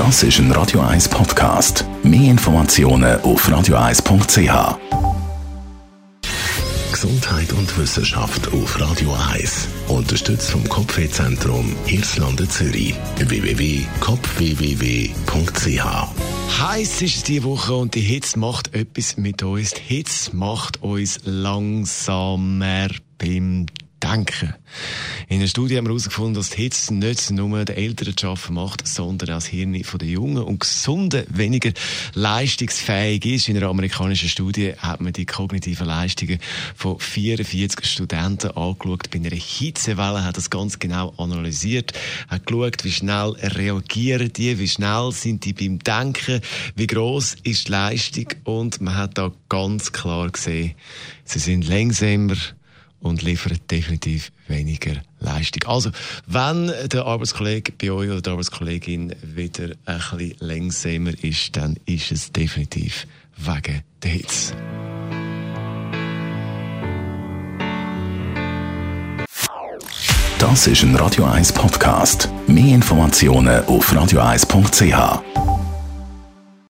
Das ist ein Radio 1 Podcast. Mehr Informationen auf radio1.ch. Gesundheit und Wissenschaft auf Radio 1. Unterstützt vom Kopfwehzentrum Irlande Zürich. www.kopfwww.ch Heiß ist es diese Woche und die Hitze macht etwas mit uns. Die Hitze macht uns langsamer beim Denken. In einer Studie haben wir herausgefunden, dass die Hitze nicht nur den Älteren zu schaffen macht, sondern auch das Hirn der Jungen und Gesunden weniger leistungsfähig ist. In einer amerikanischen Studie hat man die kognitiven Leistungen von 44 Studenten angeschaut. Bei einer Hitzewelle hat das ganz genau analysiert, hat geschaut, wie schnell reagieren die, wie schnell sind die beim Denken, wie groß ist die Leistung und man hat da ganz klar gesehen, sie sind langsamer, und liefert definitiv weniger Leistung. Also, wenn der Arbeitskollege bei euch oder die Arbeitskollegin wieder ein bisschen langsamer ist, dann ist es definitiv wegen der Hitze. Das ist ein Radio 1 Podcast. Mehr Informationen auf radio1.ch.